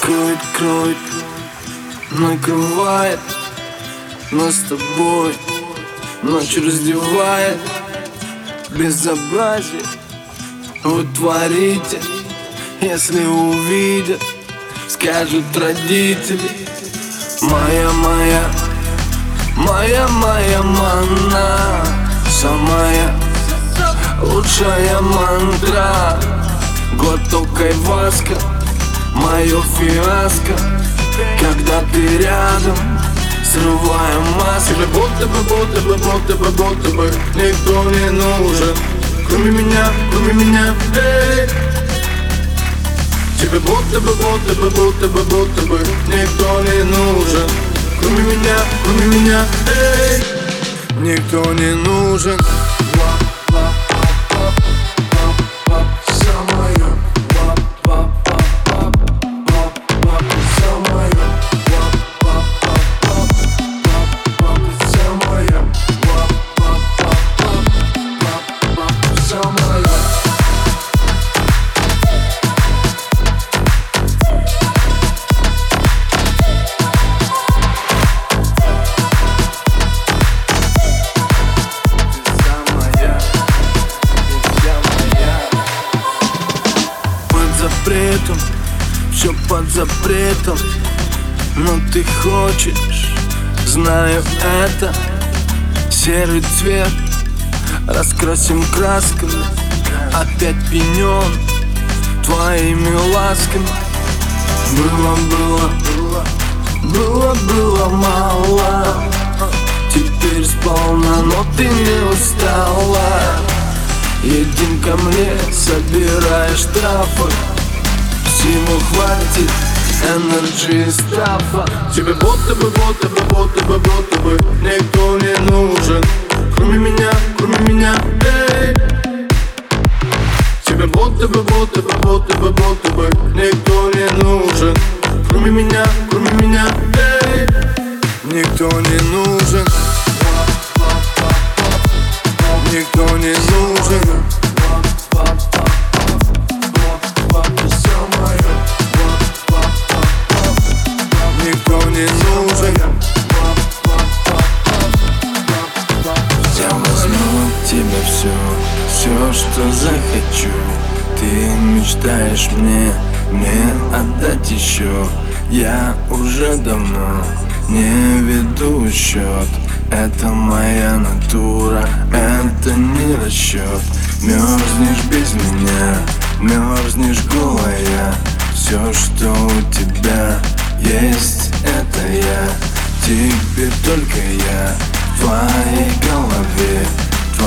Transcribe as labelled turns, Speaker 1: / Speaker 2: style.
Speaker 1: Кроет, кроет, накрывает Нас с тобой. Ночь раздевает Безобразие. Вы творите Если увидят, скажут родители. Моя, моя, моя, моя мана Самая лучшая мантра. Глоток айваска, мое фиаско Когда ты рядом, срываем маску
Speaker 2: Тебе будто бы, будто бы, будто бы, будто бы Никто не нужен. Кроме меня, кроме меня, эй. Тебе будто бы, будто бы, будто бы, будто бы Никто не нужен. Кроме меня, кроме меня, эй.
Speaker 1: Никто не нужен все под запретом Но ты хочешь, знаю это. Серый цвет раскрасим красками Опять пенен твоими ласками. Было, было, было, было, мало Теперь сполна, но ты не устала. Едем ко мне, собирай штрафы Всему хватит энерджи и стафа.
Speaker 2: Тебе будто бы, будто бы, будто бы, будто бы Никто не нужен. Кроме меня, кроме меня, эй. Тебе будто бы, будто бы, будто бы, будто бы Никто не нужен. Кроме меня, кроме меня, эй.
Speaker 1: Никто не нужен. Никто не нужен все, что захочу. Ты мечтаешь мне, мне отдать еще Я уже давно не веду счет Это моя натура, это не расчет Мерзнешь без меня, мерзнешь голая. Все, что у тебя есть, это я. Теперь только я в твоей голове. В